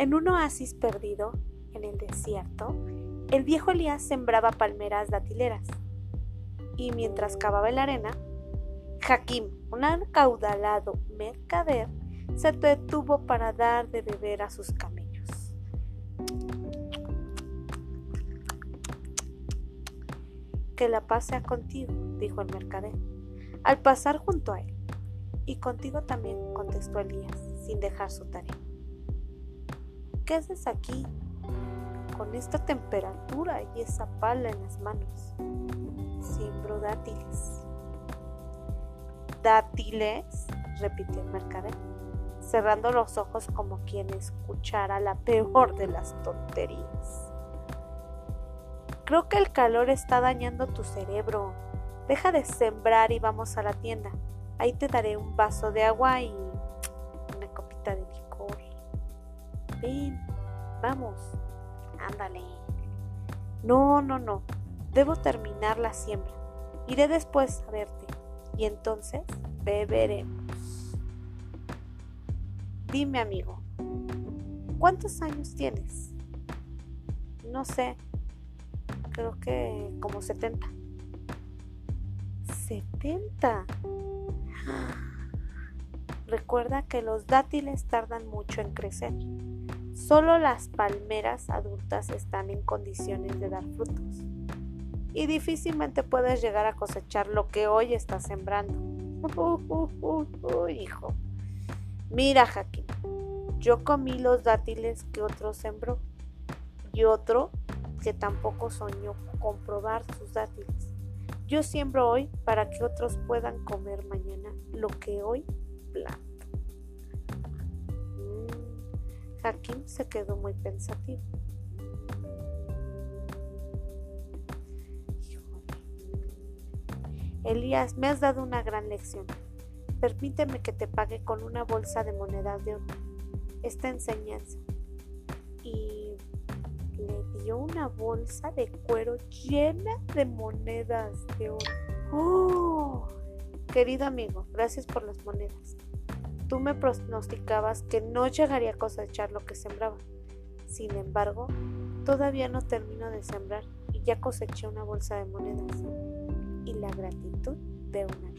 En un oasis perdido en el desierto, el viejo Elías sembraba palmeras datileras. Y mientras cavaba la arena, Hakim, un acaudalado mercader, se detuvo para dar de beber a sus camellos. Que la paz sea contigo, dijo el mercader, al pasar junto a él. Y contigo también, contestó Elías, sin dejar su tarea. ¿Qué haces aquí con esta temperatura y esa pala en las manos? Siembro dátiles. ¿Dátiles? repitió el mercader, cerrando los ojos como quien escuchara la peor de las tonterías. Creo que el calor está dañando tu cerebro. Deja de sembrar y vamos a la tienda. Ahí te daré un vaso de agua y una copita de licor. Ven, vamos. Ándale. No, no, no. Debo terminar la siembra. Iré después a verte y entonces beberemos. Dime, amigo, ¿cuántos años tienes? No sé, creo que como 70. ¿70? Recuerda que los dátiles tardan mucho en crecer. Solo las palmeras adultas están en condiciones de dar frutos. Y difícilmente puedes llegar a cosechar lo que hoy estás sembrando. hijo. Mira, Jaquín, yo comí los dátiles que otro sembró y otro que tampoco soñó comprobar sus dátiles. Yo siembro hoy para que otros puedan comer mañana lo que hoy planto. Hakim se quedó muy pensativo. Elías, me has dado una gran lección. Permíteme que te pague con una bolsa de monedas de oro. Esta enseñanza. Y le dio una bolsa de cuero llena de monedas de oro. ¡Oh! Querido amigo, gracias por las monedas. Tú me pronosticabas que no llegaría a cosechar lo que sembraba. Sin embargo, todavía no termino de sembrar y ya coseché una bolsa de monedas y la gratitud de una